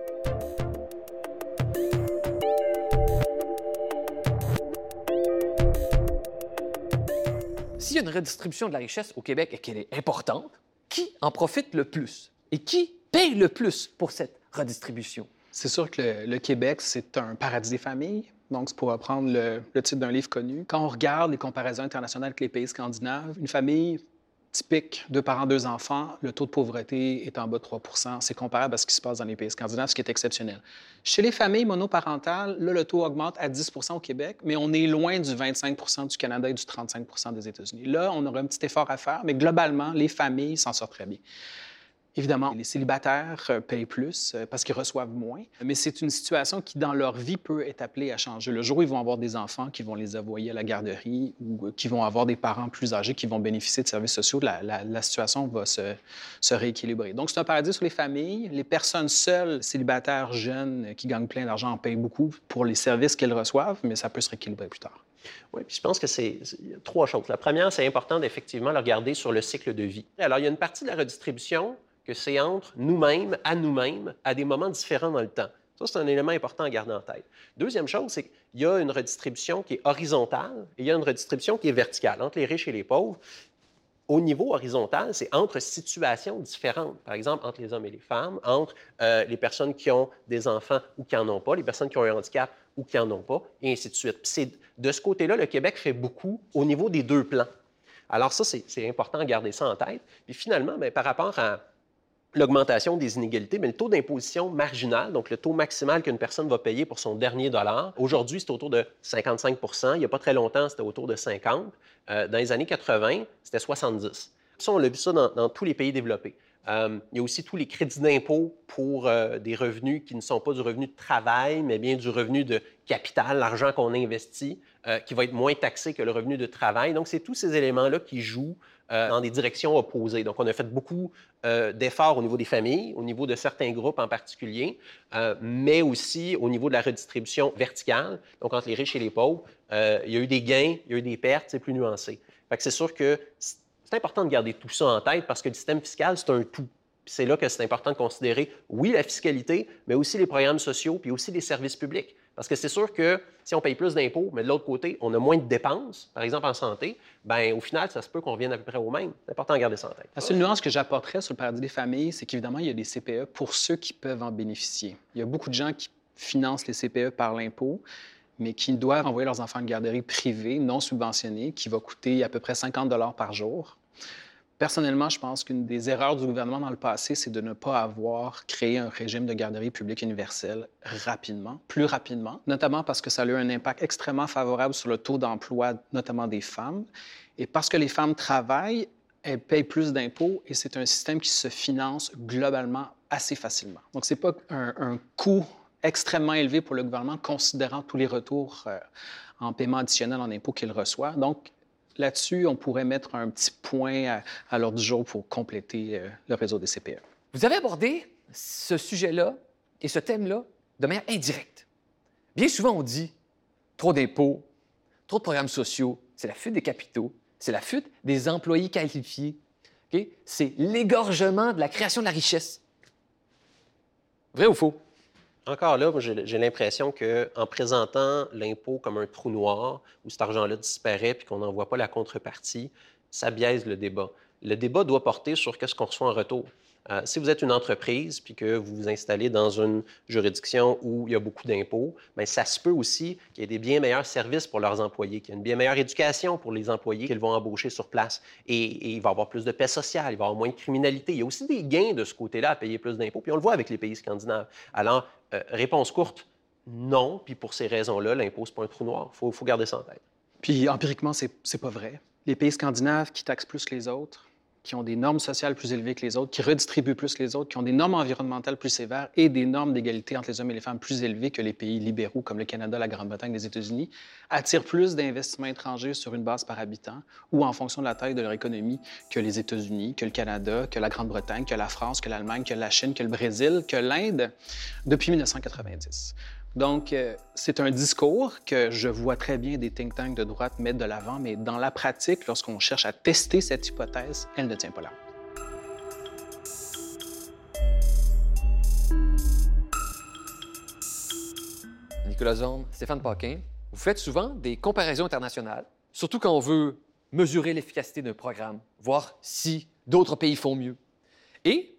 S'il y a une redistribution de la richesse au Québec et qu'elle est importante, qui en profite le plus? Et qui paye le plus pour cette redistribution? C'est sûr que le Québec, c'est un paradis des familles. Donc, c'est pour reprendre le, titre d'un livre connu. Quand on regarde les comparaisons internationales avec les pays scandinaves, une famille typique, deux parents, deux enfants, le taux de pauvreté est en bas de 3% C'est comparable à ce qui se passe dans les pays scandinaves, ce qui est exceptionnel. Chez les familles monoparentales, là, le taux augmente à 10% au Québec, mais on est loin du 25% du Canada et du 35 des États-Unis. Là, on aurait un petit effort à faire, mais globalement, les familles s'en sortent très bien. Évidemment, les célibataires euh, payent plus euh, parce qu'ils reçoivent moins, mais c'est une situation qui, dans leur vie, peut être appelée à changer. Le jour où ils vont avoir des enfants qui vont les envoyer à la garderie ou euh, qui vont avoir des parents plus âgés qui vont bénéficier de services sociaux, la, situation va se, se, rééquilibrer. Donc, c'est un paradis sur les familles. Les personnes seules, célibataires, jeunes, qui gagnent plein d'argent, en payent beaucoup pour les services qu'elles reçoivent, mais ça peut se rééquilibrer plus tard. Oui, puis je pense que c'est trois choses. La première, c'est important d'effectivement le regarder sur le cycle de vie. Alors, il y a une partie de la redistribution c'est entre nous-mêmes, à nous-mêmes, à des moments différents dans le temps. Ça, c'est un élément important à garder en tête. Deuxième chose, c'est qu'il y a une redistribution qui est horizontale et il y a une redistribution qui est verticale entre les riches et les pauvres. Au niveau horizontal, c'est entre situations différentes, par exemple entre les hommes et les femmes, entre euh, les personnes qui ont des enfants ou qui n'en ont pas, les personnes qui ont un handicap ou qui n'en ont pas, et ainsi de suite. De ce côté-là, le Québec fait beaucoup au niveau des deux plans. Alors ça, c'est important de garder ça en tête. Puis finalement, bien, par rapport à, l'augmentation des inégalités, mais le taux d'imposition marginal, donc le taux maximal qu'une personne va payer pour son dernier dollar, aujourd'hui, c'est autour de 55 Il n'y a pas très longtemps, c'était autour de 50 euh, Dans les années 80, c'était 70 Ça, on l'a vu ça dans, tous les pays développés. Euh, il y a aussi tous les crédits d'impôt pour euh, des revenus qui ne sont pas du revenu de travail, mais bien du revenu de capital, l'argent qu'on investit, qui va être moins taxé que le revenu de travail. Donc, c'est tous ces éléments-là qui jouent euh, dans des directions opposées. Donc, on a fait beaucoup euh, d'efforts au niveau des familles, au niveau de certains groupes en particulier, euh, mais aussi au niveau de la redistribution verticale, donc entre les riches et les pauvres. il y a eu des gains, il y a eu des pertes, c'est plus nuancé. Fait que c'est sûr que c'est important de garder tout ça en tête parce que le système fiscal, c'est un tout. C'est là que c'est important de considérer, oui, la fiscalité, mais aussi les programmes sociaux, puis aussi les services publics. Parce que c'est sûr que si on paye plus d'impôts, mais de l'autre côté, on a moins de dépenses, par exemple en santé, ben au final, ça se peut qu'on revienne à peu près au même. C'est important de garder ça en tête. La seule nuance que j'apporterais sur le paradis des familles, c'est qu'évidemment, il y a des CPE pour ceux qui peuvent en bénéficier. Il y a beaucoup de gens qui financent les CPE par l'impôt, mais qui doivent envoyer leurs enfants à une garderie privée non subventionnée qui va coûter à peu près 50 par jour. Personnellement, je pense qu'une des erreurs du gouvernement dans le passé, c'est de ne pas avoir créé un régime de garderie publique universelle rapidement, plus rapidement, notamment parce que ça a eu un impact extrêmement favorable sur le taux d'emploi, notamment des femmes. Et parce que les femmes travaillent, elles payent plus d'impôts et c'est un système qui se finance globalement assez facilement. Donc, ce n'est pas un, coût extrêmement élevé pour le gouvernement, considérant tous les retours euh, en paiement additionnel en impôts qu'il reçoit. Donc, Là-dessus, on pourrait mettre un petit point à, l'ordre du jour pour compléter euh, le réseau des CPE. Vous avez abordé ce sujet-là et ce thème-là de manière indirecte. Bien souvent, on dit trop d'impôts, trop de programmes sociaux, c'est la fuite des capitaux, c'est la fuite des employés qualifiés, c'est l'égorgement de la création de la richesse. Vrai ou faux? Encore là, j'ai l'impression qu'en présentant l'impôt comme un trou noir, où cet argent-là disparaît puis qu'on n'en voit pas la contrepartie, ça biaise le débat. Le débat doit porter sur qu'est-ce qu'on reçoit en retour. Euh, si vous êtes une entreprise puis que vous vous installez dans une juridiction où il y a beaucoup d'impôts, bien, ça se peut aussi qu'il y ait des bien meilleurs services pour leurs employés, qu'il y ait une bien meilleure éducation pour les employés qu'ils vont embaucher sur place. Et, il va y avoir plus de paix sociale, il va y avoir moins de criminalité. Il y a aussi des gains de ce côté-là à payer plus d'impôts. Puis on le voit avec les pays scandinaves. Alors, euh, réponse courte, non. Puis pour ces raisons-là, l'impôt, ce pas un trou noir. Il faut, faut, garder ça en tête. Puis empiriquement, c'est pas vrai. Les pays scandinaves qui taxent plus que les autres, qui ont des normes sociales plus élevées que les autres, qui redistribuent plus que les autres, qui ont des normes environnementales plus sévères et des normes d'égalité entre les hommes et les femmes plus élevées que les pays libéraux comme le Canada, la Grande-Bretagne, les États-Unis, attirent plus d'investissements étrangers sur une base par habitant ou en fonction de la taille de leur économie que les États-Unis, que le Canada, que la Grande-Bretagne, que la France, que l'Allemagne, que la Chine, que le Brésil, que l'Inde depuis 1990. Donc, euh, c'est un discours que je vois très bien des think tanks de droite mettre de l'avant, mais dans la pratique, lorsqu'on cherche à tester cette hypothèse, elle ne tient pas là. Nicolas Zorn, Stéphane Paquin, vous faites souvent des comparaisons internationales, surtout quand on veut mesurer l'efficacité d'un programme, voir si d'autres pays font mieux. Et,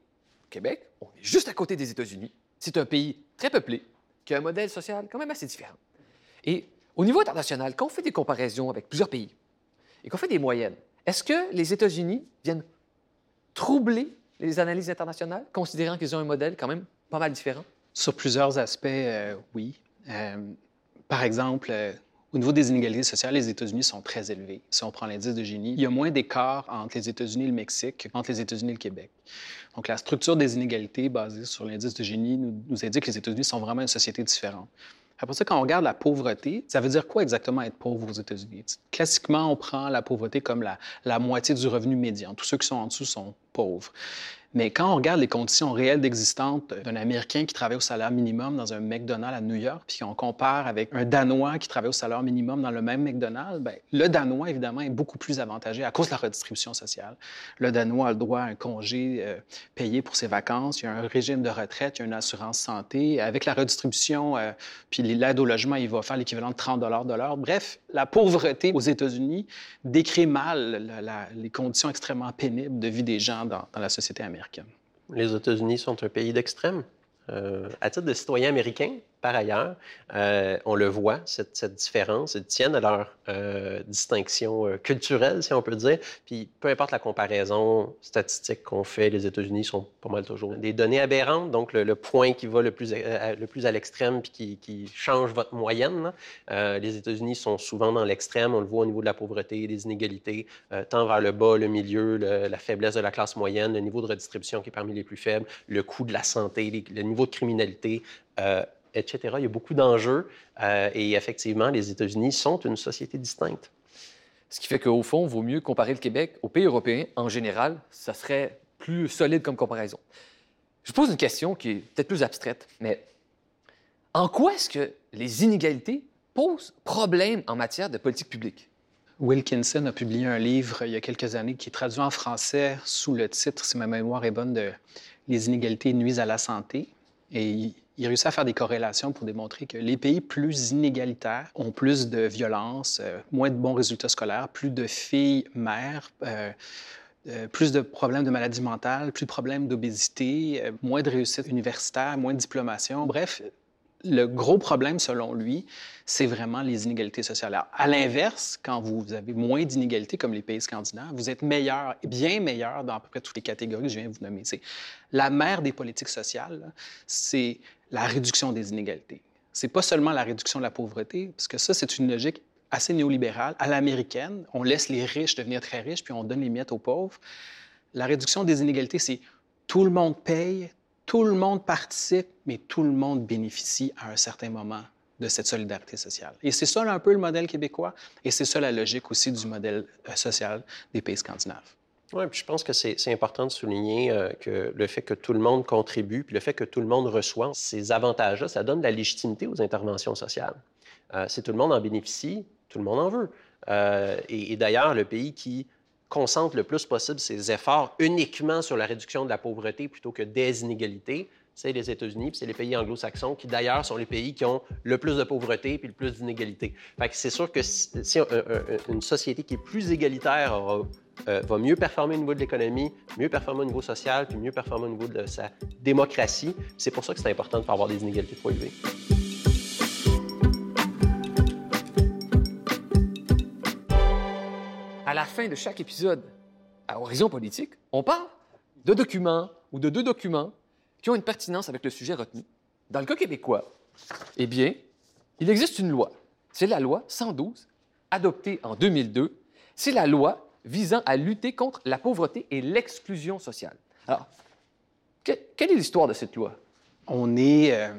Québec, on est juste à côté des États-Unis. C'est un pays très peuplé, qui a un modèle social quand même assez différent. Et au niveau international, quand on fait des comparaisons avec plusieurs pays et qu'on fait des moyennes, est-ce que les États-Unis viennent troubler les analyses internationales, considérant qu'ils ont un modèle quand même pas mal différent? Sur plusieurs aspects, euh, oui. Euh, par exemple, euh, au niveau des inégalités sociales, les États-Unis sont très élevés. Si on prend l'indice de Gini, il y a moins d'écart entre les États-Unis et le Mexique qu'entre les États-Unis et le Québec. Donc, la structure des inégalités basée sur l'indice de Gini nous, indique que les États-Unis sont vraiment une société différente. Après ça, quand on regarde la pauvreté, ça veut dire quoi exactement être pauvre aux États-Unis? Classiquement, on prend la pauvreté comme la, la moitié du revenu médian. Tous ceux qui sont en dessous sont pauvres. Mais quand on regarde les conditions réelles d'existence d'un Américain qui travaille au salaire minimum dans un McDonald's à New York, puis qu'on compare avec un Danois qui travaille au salaire minimum dans le même McDonald's, bien, le Danois, évidemment, est beaucoup plus avantagé à cause de la redistribution sociale. Le Danois a le droit à un congé euh, payé pour ses vacances, il y a un régime de retraite, il y a une assurance santé. Avec la redistribution, euh, puis l'aide au logement, il va faire l'équivalent de 30 de l'heure. Bref, la pauvreté aux États-Unis décrit mal les conditions extrêmement pénibles de vie des gens dans la société américaine. Les États-Unis sont un pays d'extrême. Euh, à titre de citoyen américain, par ailleurs, euh, on le voit, cette, différence, ils tiennent à leur euh, distinction euh, culturelle, si on peut dire. Puis peu importe la comparaison statistique qu'on fait, les États-Unis sont pas mal toujours des données aberrantes, donc le, point qui va le plus, à, le plus à l'extrême puis qui, qui, change votre moyenne. les États-Unis sont souvent dans l'extrême, on le voit au niveau de la pauvreté, des inégalités, tant vers le bas, le milieu, la faiblesse de la classe moyenne, le niveau de redistribution qui est parmi les plus faibles, le coût de la santé, le niveau de criminalité etc. Il y a beaucoup d'enjeux euh, et effectivement, les États-Unis sont une société distincte. Ce qui fait qu'au fond, il vaut mieux comparer le Québec aux pays européens en général. Ça serait plus solide comme comparaison. Je pose une question qui est peut-être plus abstraite, mais en quoi est-ce que les inégalités posent problème en matière de politique publique? Wilkinson a publié un livre il y a quelques années qui est traduit en français sous le titre, si ma mémoire est bonne, de Les inégalités nuisent à la santé. Et il, réussit à faire des corrélations pour démontrer que les pays plus inégalitaires ont plus de violence, euh, moins de bons résultats scolaires, plus de filles mères, euh, euh, plus de problèmes de maladies mentales, plus de problèmes d'obésité, moins de réussite universitaire, moins de diplomation. Bref, le gros problème, selon lui, c'est vraiment les inégalités sociales. Alors, à l'inverse, quand vous avez moins d'inégalités, comme les pays scandinaves, vous êtes meilleur, bien meilleur dans à peu près toutes les catégories que je viens de vous nommer. La mère des politiques sociales, c'est la réduction des inégalités. C'est pas seulement la réduction de la pauvreté, parce que ça, c'est une logique assez néolibérale, à l'américaine. On laisse les riches devenir très riches, puis on donne les miettes aux pauvres. La réduction des inégalités, c'est tout le monde paye, tout le monde participe, mais tout le monde bénéficie à un certain moment de cette solidarité sociale. Et c'est ça un peu le modèle québécois, et c'est ça la logique aussi du modèle euh, social des pays scandinaves. Oui, puis je pense que c'est important de souligner euh, que le fait que tout le monde contribue, puis le fait que tout le monde reçoit ces avantages-là, ça donne de la légitimité aux interventions sociales. Euh, si tout le monde en bénéficie, tout le monde en veut. Euh, et, et d'ailleurs, le pays qui concentre le plus possible ses efforts uniquement sur la réduction de la pauvreté plutôt que des inégalités, c'est les États-Unis, puis c'est les pays anglo-saxons qui, d'ailleurs, sont les pays qui ont le plus de pauvreté puis le plus d'inégalités. C'est sûr que si, si un- un- une société qui est plus égalitaire euh, va mieux performer au niveau de l'économie, mieux performer au niveau social, puis mieux performer au niveau de sa démocratie. C'est pour ça que c'est important de pas avoir des inégalités trop élevées. À la fin de chaque épisode à Horizon Politique, on parle de documents ou de deux documents qui ont une pertinence avec le sujet retenu. Dans le cas québécois, eh bien, il existe une loi. C'est la loi 112, adoptée en 2002. C'est la loi visant à lutter contre la pauvreté et l'exclusion sociale. Alors, que- quelle est l'histoire de cette loi? On est euh,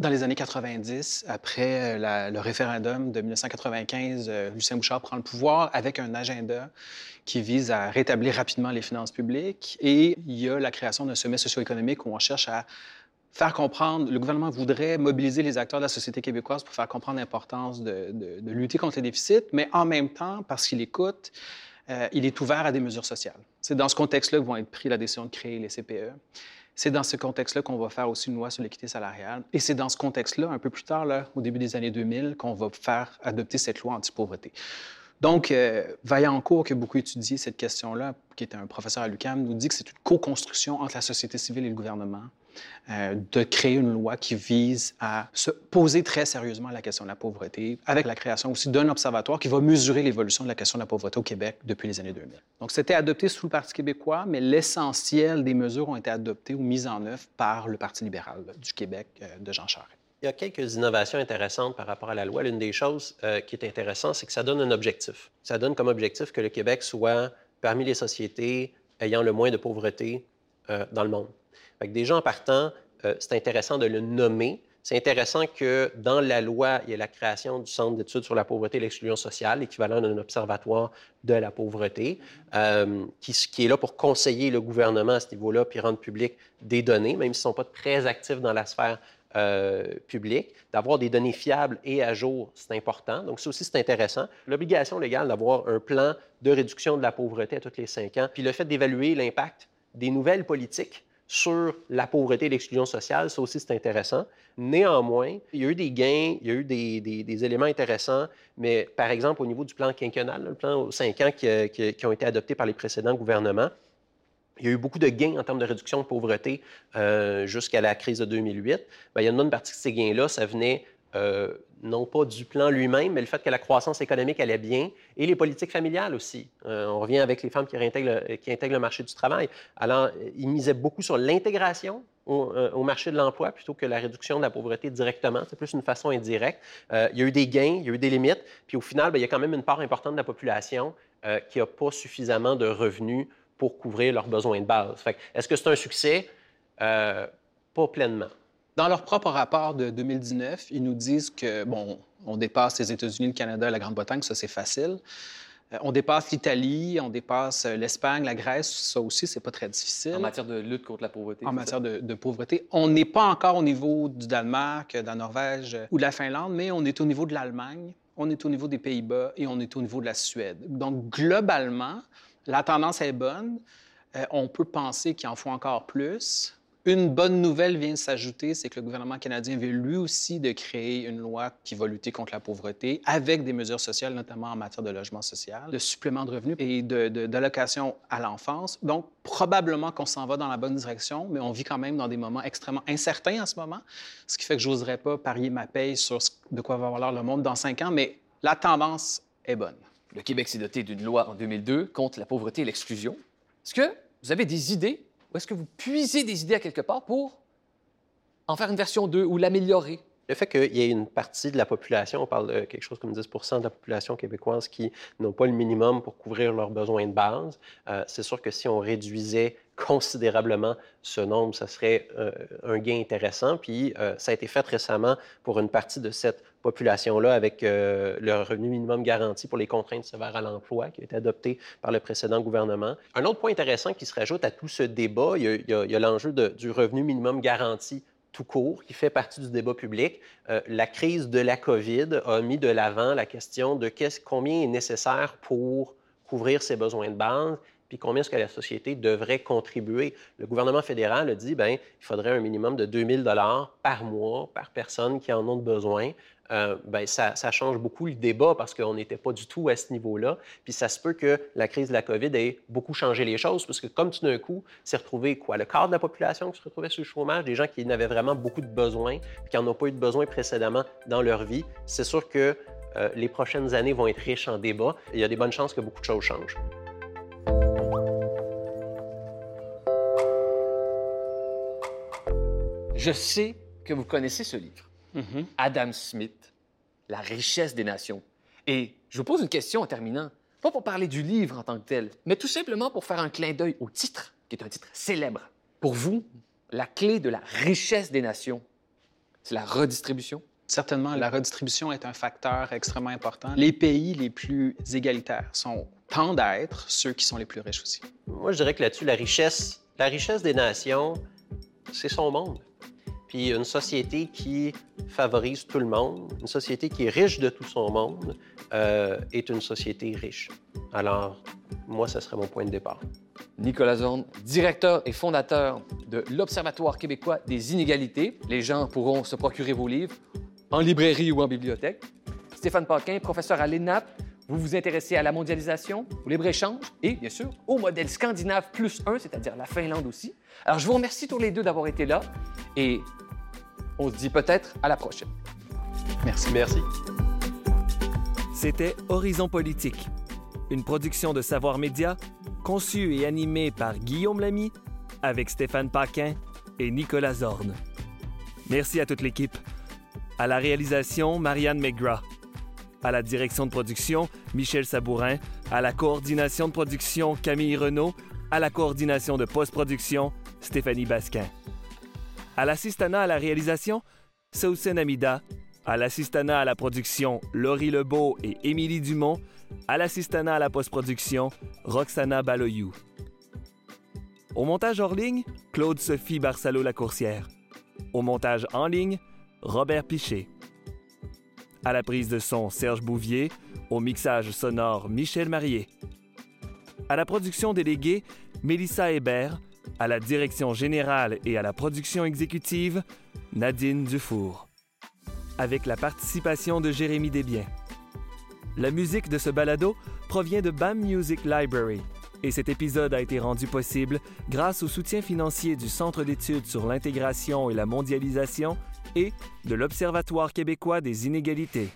dans les années 90, après euh, le référendum de 1995, euh, Lucien Bouchard prend le pouvoir avec un agenda qui vise à rétablir rapidement les finances publiques. Et il y a la création d'un sommet socio-économique où on cherche à faire comprendre, le gouvernement voudrait mobiliser les acteurs de la société québécoise pour faire comprendre l'importance de, lutter contre les déficits, mais en même temps, parce qu'il écoute, euh, il est ouvert à des mesures sociales. C'est dans ce contexte-là que vont être pris la décision de créer les CPE. C'est dans ce contexte-là qu'on va faire aussi une loi sur l'équité salariale. Et c'est dans ce contexte-là, un peu plus tard, au début des années 2000, qu'on va faire adopter cette loi anti-pauvreté. Donc, euh, Vaillancourt, qui a beaucoup étudié cette question-là, qui était un professeur à l'UQAM, nous dit que c'est une co-construction entre la société civile et le gouvernement euh, de créer une loi qui vise à se poser très sérieusement la question de la pauvreté, avec la création aussi d'un observatoire qui va mesurer l'évolution de la question de la pauvreté au Québec depuis les années 2000. Donc, c'était adopté sous le Parti québécois, mais l'essentiel des mesures ont été adoptées ou mises en œuvre par le Parti libéral du Québec euh, de Jean Charest. Il y a quelques innovations intéressantes par rapport à la loi. L'une des choses euh, qui est intéressante, c'est que ça donne un objectif. Ça donne comme objectif que le Québec soit parmi les sociétés ayant le moins de pauvreté euh, dans le monde. Fait que déjà en partant, euh, c'est intéressant de le nommer. C'est intéressant que dans la loi, il y ait la création du Centre d'études sur la pauvreté et l'exclusion sociale, l'équivalent d'un observatoire de la pauvreté, qui, qui est là pour conseiller le gouvernement à ce niveau-là, puis rendre public des données, même s'ils ne sont pas très actifs dans la sphère euh, public, d'avoir des données fiables et à jour, c'est important. Donc, ça aussi, c'est intéressant. L'obligation légale d'avoir un plan de réduction de la pauvreté à tous les cinq ans, puis le fait d'évaluer l'impact des nouvelles politiques sur la pauvreté et l'exclusion sociale, ça aussi, c'est intéressant. Néanmoins, il y a eu des gains, il y a eu des, des- éléments intéressants, mais par exemple, au niveau du plan quinquennal, le plan aux cinq ans qui, qui- qui ont été adoptés par les précédents gouvernements, il y a eu beaucoup de gains en termes de réduction de pauvreté euh, jusqu'à la crise de 2008. Bien, il y a une bonne partie de ces gains-là, ça venait euh, non pas du plan lui-même, mais le fait que la croissance économique allait bien et les politiques familiales aussi. Euh, on revient avec les femmes qui intègrent, le, marché du travail. Alors, ils misaient beaucoup sur l'intégration au, marché de l'emploi plutôt que la réduction de la pauvreté directement. C'est plus une façon indirecte. Il y a eu des gains, il y a eu des limites. Puis au final, bien, il y a quand même une part importante de la population qui n'a pas suffisamment de revenus pour couvrir leurs besoins de base. Est-ce que c'est un succès? Euh, pas pleinement. Dans leur propre rapport de 2019, ils nous disent que, bon, on dépasse les États-Unis, le Canada et la Grande-Bretagne, ça c'est facile. Euh, on dépasse l'Italie, on dépasse euh, l'Espagne, la Grèce, ça aussi, c'est pas très difficile. En matière de lutte contre la pauvreté. En matière de, de pauvreté. On n'est pas encore au niveau du Danemark, de la Norvège ou de la Finlande, mais on est au niveau de l'Allemagne, on est au niveau des Pays-Bas et on est au niveau de la Suède. Donc, globalement, la tendance est bonne. Euh, on peut penser qu'il en faut encore plus. Une bonne nouvelle vient s'ajouter, c'est que le gouvernement canadien veut lui aussi de créer une loi qui va lutter contre la pauvreté avec des mesures sociales, notamment en matière de logement social, de supplément de revenus et d'allocation de, à l'enfance. Donc, probablement qu'on s'en va dans la bonne direction, mais on vit quand même dans des moments extrêmement incertains en ce moment, ce qui fait que je n'oserais pas parier ma paye sur de quoi va avoir le monde dans cinq ans, mais la tendance est bonne. Le Québec s'est doté d'une loi en 2002 contre la pauvreté et l'exclusion. Est-ce que vous avez des idées ou est-ce que vous puisez des idées à quelque part pour en faire une version 2 ou l'améliorer? Le fait qu'il y ait une partie de la population, on parle de quelque chose comme 10 de la population québécoise qui n'ont pas le minimum pour couvrir leurs besoins de base, euh, c'est sûr que si on réduisait considérablement ce nombre, ça serait euh, un gain intéressant. Puis euh, ça a été fait récemment pour une partie de cette population-là avec le revenu minimum garanti pour les contraintes sévères à l'emploi qui a été adopté par le précédent gouvernement. Un autre point intéressant qui se rajoute à tout ce débat, il y a l'enjeu du revenu minimum garanti tout court, qui fait partie du débat public. Euh, la crise de la COVID a mis de l'avant la question de combien est nécessaire pour couvrir ses besoins de base, puis combien est-ce que la société devrait contribuer? Le gouvernement fédéral a dit, bien, il faudrait un minimum de 2000 dollars par mois par personne qui en ont besoin. Euh, ben, ça, change beaucoup le débat parce qu'on n'était pas du tout à ce niveau-là. Puis ça se peut que la crise de la COVID ait beaucoup changé les choses, parce que comme tout d'un coup, c'est retrouvé quoi? Le quart de la population qui se retrouvait sous le chômage, des gens qui n'avaient vraiment beaucoup de besoins, qui n'en ont pas eu de besoin précédemment dans leur vie. C'est sûr que euh, les prochaines années vont être riches en débats. il y a des bonnes chances que beaucoup de choses changent. Je sais que vous connaissez ce livre. Mm-hmm. Adam Smith, La richesse des nations. Et je vous pose une question en terminant, pas pour parler du livre en tant que tel, mais tout simplement pour faire un clin d'œil au titre, qui est un titre célèbre. Pour vous, la clé de la richesse des nations, c'est la redistribution? Certainement, la redistribution est un facteur extrêmement important. Les pays les plus égalitaires sont, tendent à être ceux qui sont les plus riches aussi. Moi, je dirais que là-dessus, la richesse, la richesse des nations, c'est son monde. Puis une société qui favorise tout le monde, une société qui est riche de tout son monde, euh, est une société riche. Alors, moi, ce serait mon point de départ. Nicolas Zorn, directeur et fondateur de l'Observatoire québécois des inégalités. Les gens pourront se procurer vos livres en librairie ou en bibliothèque. Stéphane Paquin, professeur à l'ENAP, vous vous intéressez à la mondialisation, au libre-échange et, bien sûr, au modèle scandinave plus un, c'est-à-dire la Finlande aussi. Alors, je vous remercie tous les deux d'avoir été là et on se dit peut-être à la prochaine. Merci. Merci. C'était Horizon Politique, une production de Savoir Média, conçue et animée par Guillaume Lamy, avec Stéphane Paquin et Nicolas Zorn. Merci à toute l'équipe. À la réalisation, Marianne McGrath à la direction de production, Michel Sabourin, à la coordination de production, Camille Renault, à la coordination de post-production, Stéphanie Basquin. À l'assistanat à la réalisation, Sausen Amida, à l'assistanat à la production, Laurie Lebeau et Émilie Dumont, à l'assistanat à la post-production, Roxana Baloyou. Au montage hors ligne, Claude-Sophie Barsalo-Lacourcière. Au montage en ligne, Robert Piché. À la prise de son, Serge Bouvier. Au mixage sonore, Michel Marié. À la production déléguée, Mélissa Hébert. À la direction générale et à la production exécutive, Nadine Dufour. Avec la participation de Jérémy Desbiens. La musique de ce balado provient de BAM Music Library et cet épisode a été rendu possible grâce au soutien financier du Centre d'études sur l'intégration et la mondialisation et de l'Observatoire québécois des inégalités.